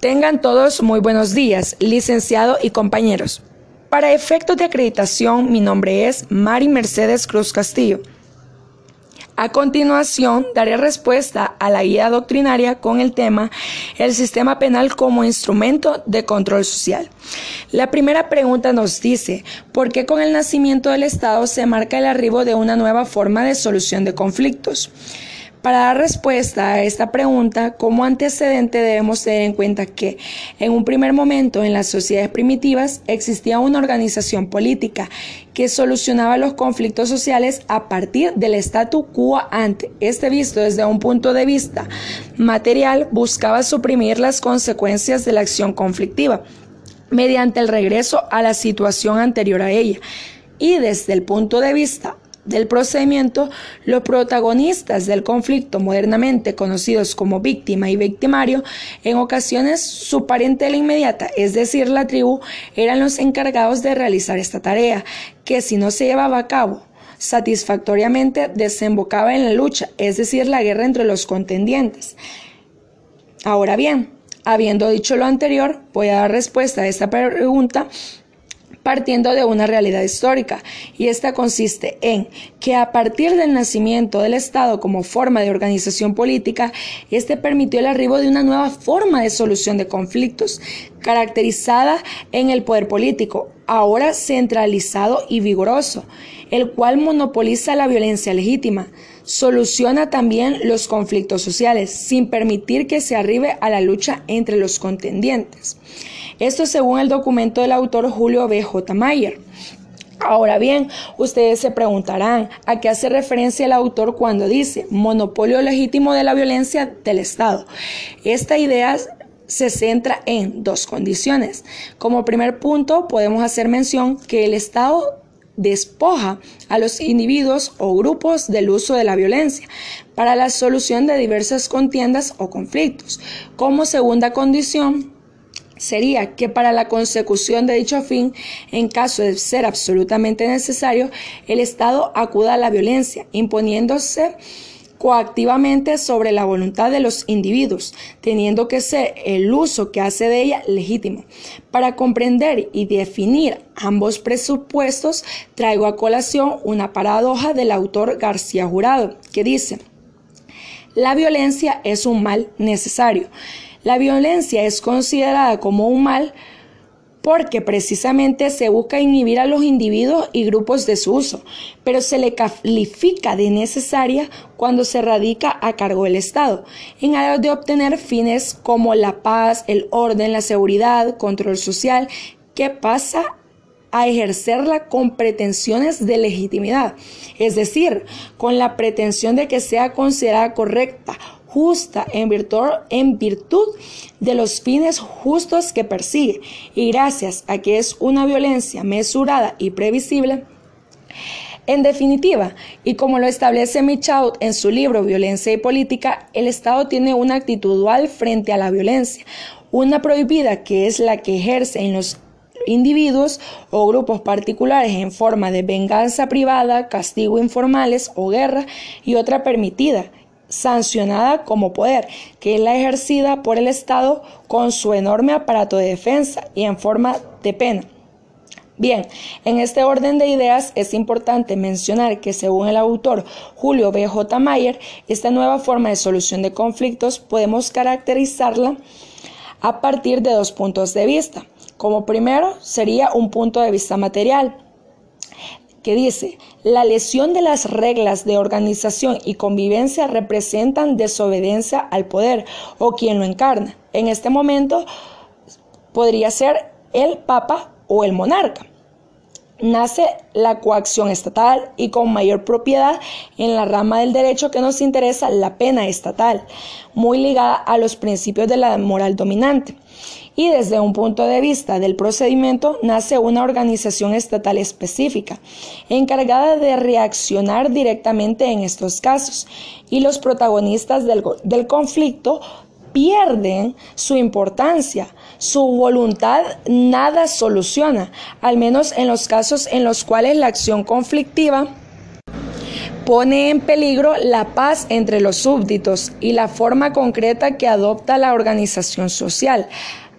Tengan todos muy buenos días, licenciado y compañeros. Para efectos de acreditación, mi nombre es Mari Mercedes Cruz Castillo. A continuación, daré respuesta a la guía doctrinaria con el tema El sistema penal como instrumento de control social. La primera pregunta nos dice, ¿por qué con el nacimiento del Estado se marca el arribo de una nueva forma de solución de conflictos? Para dar respuesta a esta pregunta, como antecedente debemos tener en cuenta que en un primer momento en las sociedades primitivas existía una organización política que solucionaba los conflictos sociales a partir del statu quo ante. Este visto desde un punto de vista material buscaba suprimir las consecuencias de la acción conflictiva mediante el regreso a la situación anterior a ella. Y desde el punto de vista del procedimiento, los protagonistas del conflicto, modernamente conocidos como víctima y victimario, en ocasiones su parentela inmediata, es decir, la tribu, eran los encargados de realizar esta tarea, que si no se llevaba a cabo satisfactoriamente desembocaba en la lucha, es decir, la guerra entre los contendientes. Ahora bien, habiendo dicho lo anterior, voy a dar respuesta a esta pregunta partiendo de una realidad histórica, y esta consiste en que a partir del nacimiento del Estado como forma de organización política, este permitió el arribo de una nueva forma de solución de conflictos, caracterizada en el poder político, ahora centralizado y vigoroso, el cual monopoliza la violencia legítima, soluciona también los conflictos sociales, sin permitir que se arribe a la lucha entre los contendientes. Esto según el documento del autor Julio B. J. Mayer. Ahora bien, ustedes se preguntarán a qué hace referencia el autor cuando dice monopolio legítimo de la violencia del Estado. Esta idea se centra en dos condiciones. Como primer punto, podemos hacer mención que el Estado despoja a los individuos o grupos del uso de la violencia para la solución de diversas contiendas o conflictos. Como segunda condición, sería que para la consecución de dicho fin, en caso de ser absolutamente necesario, el Estado acuda a la violencia, imponiéndose coactivamente sobre la voluntad de los individuos, teniendo que ser el uso que hace de ella legítimo. Para comprender y definir ambos presupuestos, traigo a colación una paradoja del autor García Jurado, que dice, la violencia es un mal necesario. La violencia es considerada como un mal porque precisamente se busca inhibir a los individuos y grupos de su uso, pero se le califica de necesaria cuando se radica a cargo del Estado, en aras de obtener fines como la paz, el orden, la seguridad, control social, que pasa a ejercerla con pretensiones de legitimidad, es decir, con la pretensión de que sea considerada correcta justa en virtud, de los fines justos que persigue. Y gracias a que es una violencia mesurada y previsible, en definitiva, y como lo establece Michaud en su libro Violencia y Política, el Estado tiene una actitud dual frente a la violencia, una prohibida que es la que ejerce en los individuos o grupos particulares en forma de venganza privada, castigo informales o guerra, y otra permitida, sancionada como poder, que es la ejercida por el Estado con su enorme aparato de defensa y en forma de pena. Bien, en este orden de ideas es importante mencionar que según el autor Julio B. J. Mayer, esta nueva forma de solución de conflictos podemos caracterizarla a partir de dos puntos de vista. Como primero sería un punto de vista material, que dice, la lesión de las reglas de organización y convivencia representan desobediencia al poder o quien lo encarna. En este momento podría ser el Papa o el monarca. Nace la coacción estatal y con mayor propiedad en la rama del derecho que nos interesa la pena estatal, muy ligada a los principios de la moral dominante y desde un punto de vista del procedimiento nace una organización estatal específica, encargada de reaccionar directamente en estos casos, y los protagonistas del, del conflicto pierden su importancia, su voluntad nada soluciona, al menos en los casos en los cuales la acción conflictiva pone en peligro la paz entre los súbditos y la forma concreta que adopta la organización social.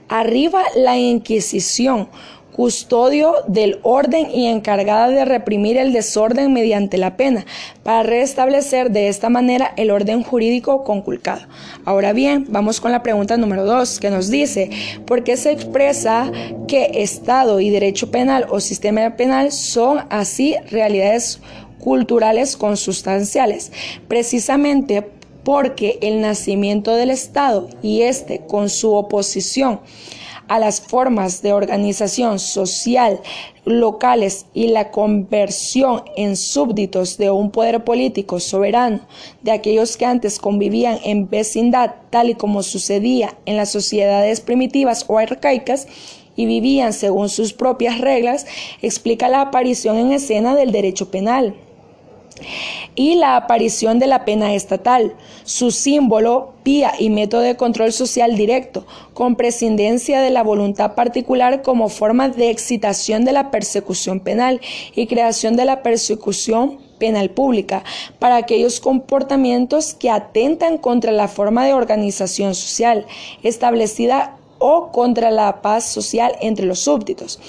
Arriba la Inquisición, custodio del orden y encargada de reprimir el desorden mediante la pena, para restablecer de esta manera el orden jurídico conculcado. Ahora bien, vamos con la pregunta número dos, que nos dice, ¿por qué se expresa que Estado y derecho penal o sistema penal son así realidades culturales consustanciales? Precisamente porque el nacimiento del Estado y este con su oposición a las formas de organización social locales y la conversión en súbditos de un poder político soberano de aquellos que antes convivían en vecindad, tal y como sucedía en las sociedades primitivas o arcaicas, y vivían según sus propias reglas, explica la aparición en escena del derecho penal y la aparición de la pena estatal, su símbolo, vía y método de control social directo, con prescindencia de la voluntad particular como forma de excitación de la persecución penal y creación de la persecución penal pública para aquellos comportamientos que atentan contra la forma de organización social establecida o contra la paz social entre los súbditos.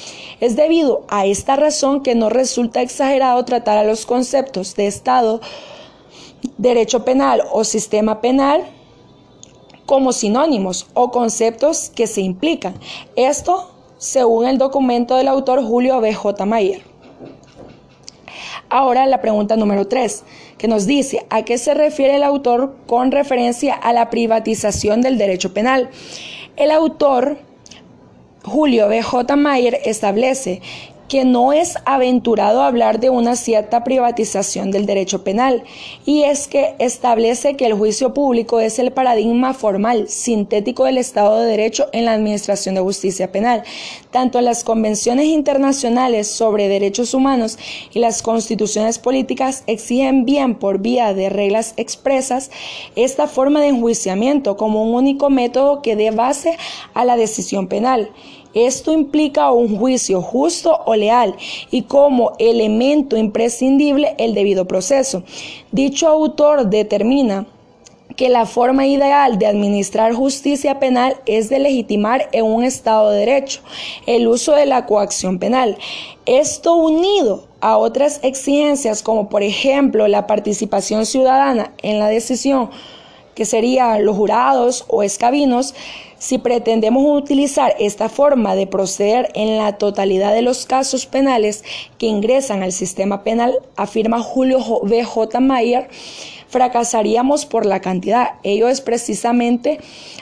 Es debido a esta razón que no resulta exagerado tratar a los conceptos de Estado, derecho penal o sistema penal como sinónimos o conceptos que se implican. Esto según el documento del autor Julio B. J. Mayer. Ahora la pregunta número 3, que nos dice a qué se refiere el autor con referencia a la privatización del derecho penal. El autor Julio B. J. Mayer establece que no es aventurado hablar de una cierta privatización del derecho penal, y es que establece que el juicio público es el paradigma formal, sintético del Estado de Derecho en la Administración de Justicia Penal. Tanto las convenciones internacionales sobre derechos humanos y las constituciones políticas exigen bien por vía de reglas expresas esta forma de enjuiciamiento como un único método que dé base a la decisión penal. Esto implica un juicio justo o leal y como elemento imprescindible el debido proceso. Dicho autor determina que la forma ideal de administrar justicia penal es de legitimar en un Estado de Derecho el uso de la coacción penal. Esto unido a otras exigencias como por ejemplo la participación ciudadana en la decisión, que serían los jurados o escabinos, si pretendemos utilizar esta forma de proceder en la totalidad de los casos penales que ingresan al sistema penal, afirma Julio B. J. Mayer, fracasaríamos por la cantidad. Ello es precisamente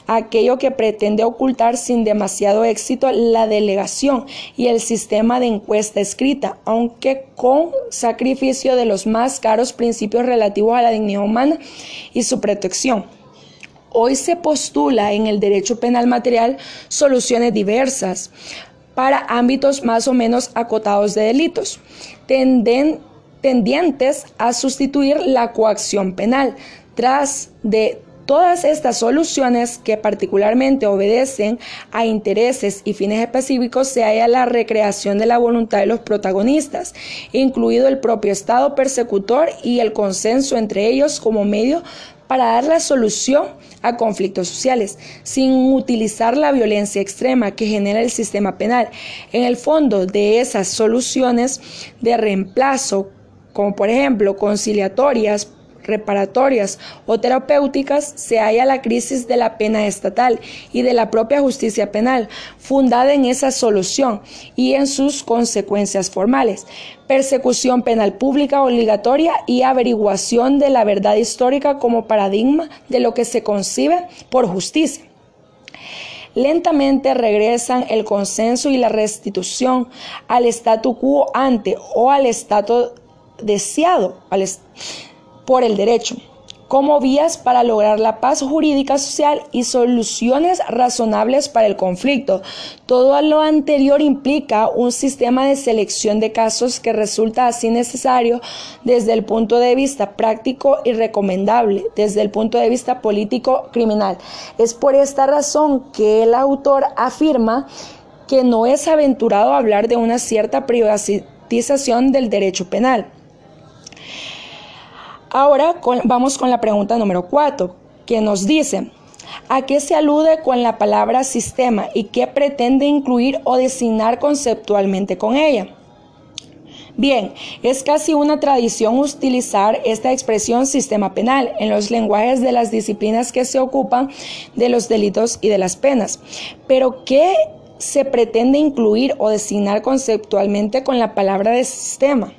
aquello que pretende ocultar sin demasiado éxito la delegación y el sistema de encuesta escrita, aunque con sacrificio de los más caros principios relativos a la dignidad humana y su protección. Hoy se postula en el derecho penal material soluciones diversas para ámbitos más o menos acotados de delitos, tendientes a sustituir la coacción penal. Tras de Todas estas soluciones que particularmente obedecen a intereses y fines específicos se halla la recreación de la voluntad de los protagonistas, incluido el propio Estado persecutor y el consenso entre ellos como medio para dar la solución a conflictos sociales, sin utilizar la violencia extrema que genera el sistema penal. En el fondo de esas soluciones de reemplazo, como por ejemplo conciliatorias, reparatorias o terapéuticas se halla la crisis de la pena estatal y de la propia justicia penal, fundada en esa solución y en sus consecuencias formales. Persecución penal pública obligatoria y averiguación de la verdad histórica como paradigma de lo que se concibe por justicia lentamente regresan el consenso y la restitución al statu quo ante o al estado deseado, por el derecho, como vías para lograr la paz jurídica social y soluciones razonables para el conflicto. Todo lo anterior implica un sistema de selección de casos que resulta así necesario desde el punto de vista práctico y recomendable desde el punto de vista político criminal. Es por esta razón que el autor afirma que no es aventurado hablar de una cierta privatización del derecho penal Ahora vamos con la pregunta número 4, que nos dice, ¿a qué se alude con la palabra sistema y qué pretende incluir o designar conceptualmente con ella? Bien, es casi una tradición utilizar esta expresión sistema penal en los lenguajes de las disciplinas que se ocupan de los delitos y de las penas. Pero, ¿qué se pretende incluir o designar conceptualmente con la palabra de sistema?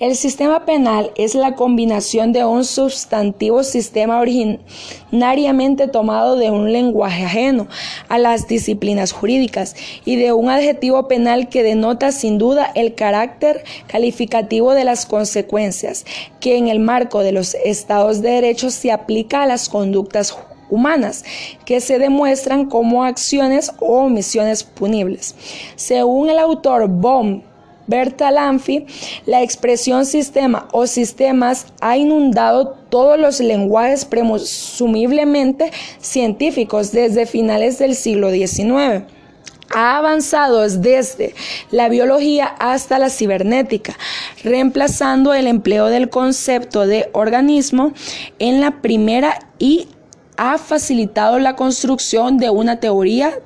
El sistema penal es la combinación de un sustantivo sistema originariamente tomado de un lenguaje ajeno a las disciplinas jurídicas y de un adjetivo penal que denota sin duda el carácter calificativo de las consecuencias que en el marco de los estados de derecho se aplica a las conductas humanas que se demuestran como acciones o omisiones punibles. Según el autor Baum Bertalanffy, la expresión sistema o sistemas ha inundado todos los lenguajes presumiblemente científicos desde finales del siglo XIX ha avanzado desde la biología hasta la cibernética, reemplazando el empleo del concepto de organismo en la primera y ha facilitado la construcción de una teoría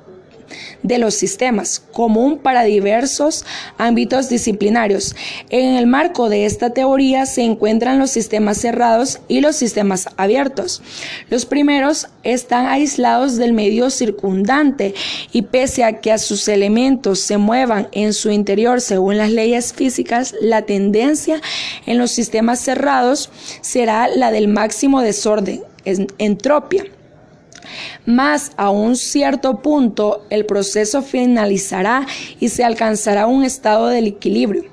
de los sistemas, común para diversos ámbitos disciplinarios. En el marco de esta teoría se encuentran los sistemas cerrados y los sistemas abiertos. Los primeros están aislados del medio circundante y pese a que a sus elementos se muevan en su interior según las leyes físicas, la tendencia en los sistemas cerrados será la del máximo desorden, entropia. Más a un cierto punto el proceso finalizará y se alcanzará un estado del equilibrio.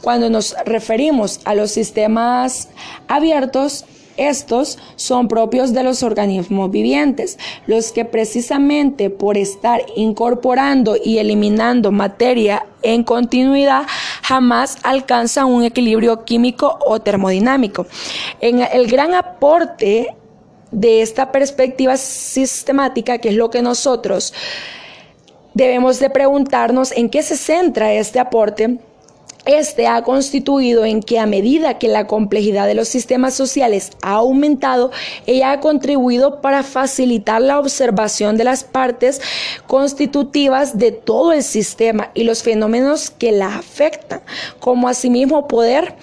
Cuando nos referimos a los sistemas abiertos, estos son propios de los organismos vivientes, los que precisamente por estar incorporando y eliminando materia en continuidad jamás alcanzan un equilibrio químico o termodinámico. En el gran aporte de esta perspectiva sistemática, que es lo que nosotros debemos de preguntarnos en qué se centra este aporte, este ha constituido en que a medida que la complejidad de los sistemas sociales ha aumentado, ella ha contribuido para facilitar la observación de las partes constitutivas de todo el sistema y los fenómenos que la afectan, como asimismo poder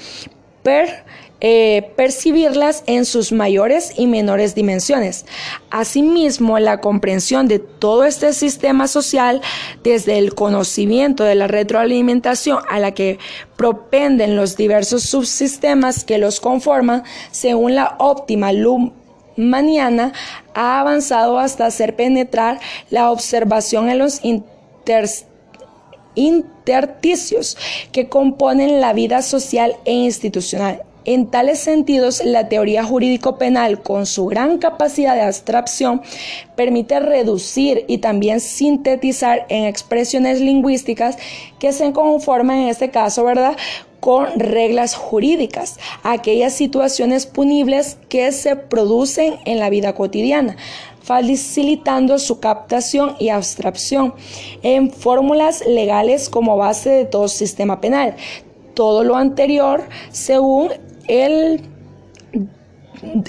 per eh, percibirlas en sus mayores y menores dimensiones. Asimismo, la comprensión de todo este sistema social, desde el conocimiento de la retroalimentación a la que propenden los diversos subsistemas que los conforman, según la óptima luz maniana, ha avanzado hasta hacer penetrar la observación en los intersticios que componen la vida social e institucional. En tales sentidos, la teoría jurídico-penal, con su gran capacidad de abstracción, permite reducir y también sintetizar en expresiones lingüísticas que se conforman en este caso, ¿verdad? con reglas jurídicas, aquellas situaciones punibles que se producen en la vida cotidiana, facilitando su captación y abstracción en fórmulas legales como base de todo sistema penal. Todo lo anterior según el,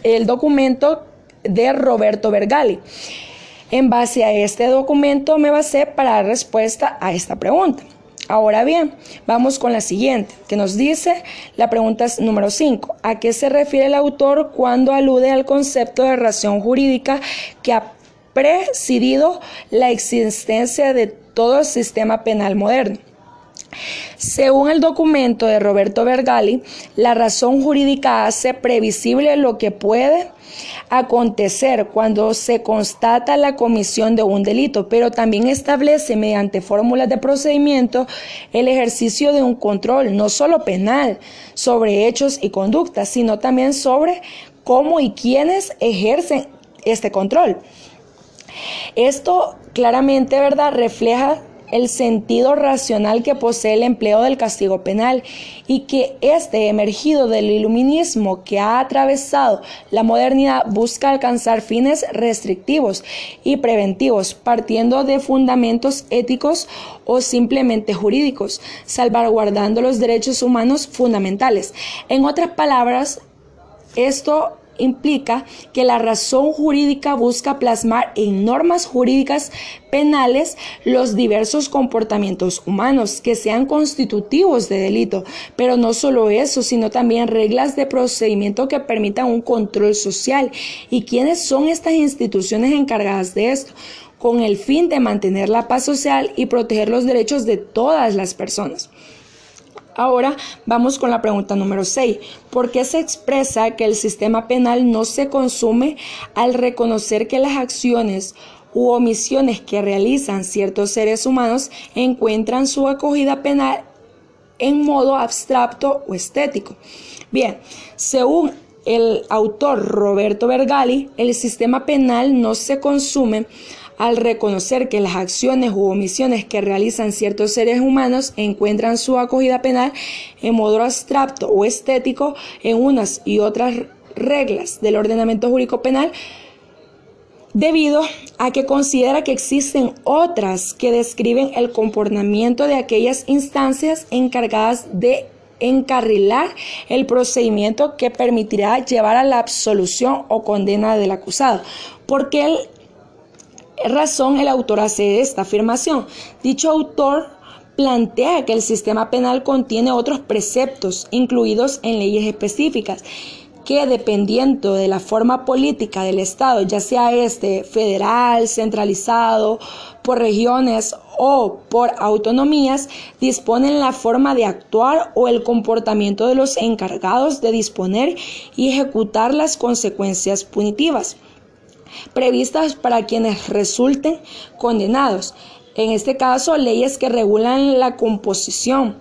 el documento de Roberto Vergali. En base a este documento me basé para dar respuesta a esta pregunta. Ahora bien, vamos con la siguiente, que nos dice la pregunta número 5. ¿A qué se refiere el autor cuando alude al concepto de ración jurídica que ha presidido la existencia de todo el sistema penal moderno? Según el documento de Roberto Vergali, la razón jurídica hace previsible lo que puede acontecer cuando se constata la comisión de un delito, pero también establece mediante fórmulas de procedimiento el ejercicio de un control, no solo penal, sobre hechos y conductas, sino también sobre cómo y quiénes ejercen este control. Esto claramente, ¿verdad?, refleja el sentido racional que posee el empleo del castigo penal y que este emergido del iluminismo que ha atravesado la modernidad busca alcanzar fines restrictivos y preventivos partiendo de fundamentos éticos o simplemente jurídicos, salvaguardando los derechos humanos fundamentales. En otras palabras, Esto implica que la razón jurídica busca plasmar en normas jurídicas penales los diversos comportamientos humanos que sean constitutivos de delito, pero no solo eso, sino también reglas de procedimiento que permitan un control social. ¿Y quiénes son estas instituciones encargadas de esto? con el fin de mantener la paz social y proteger los derechos de todas las personas. Ahora vamos con la pregunta número 6. ¿Por qué se expresa que el sistema penal no se consume al reconocer que las acciones u omisiones que realizan ciertos seres humanos encuentran su acogida penal en modo abstracto o estético? Bien, según el autor Roberto Vergali, el sistema penal no se consume al reconocer que las acciones u omisiones que realizan ciertos seres humanos encuentran su acogida penal en modo abstracto o estético en unas y otras reglas del ordenamiento jurídico penal, debido a que considera que existen otras que describen el comportamiento de aquellas instancias encargadas de encarrilar el procedimiento que permitirá llevar a la absolución o condena del acusado, porque el razón el autor hace esta afirmación. Dicho autor plantea que el sistema penal contiene otros preceptos incluidos en leyes específicas que dependiendo de la forma política del Estado, ya sea este federal, centralizado, por regiones o por autonomías, disponen la forma de actuar o el comportamiento de los encargados de disponer y ejecutar las consecuencias punitivas previstas para quienes resulten condenados. En este caso, leyes que regulan la composición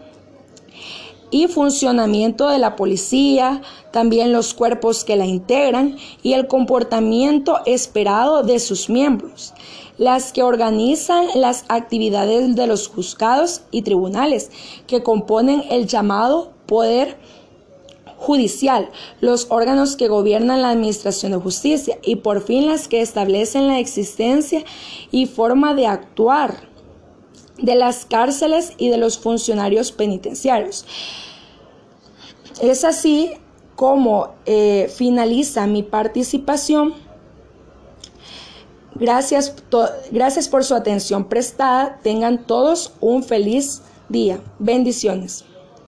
y funcionamiento de la policía, también los cuerpos que la integran y el comportamiento esperado de sus miembros, las que organizan las actividades de los juzgados y tribunales que componen el llamado poder judicial, los órganos que gobiernan la administración de justicia y por fin las que establecen la existencia y forma de actuar de las cárceles y de los funcionarios penitenciarios. Es así como eh, finaliza mi participación. Gracias, gracias por su atención prestada. Tengan todos un feliz día. Bendiciones.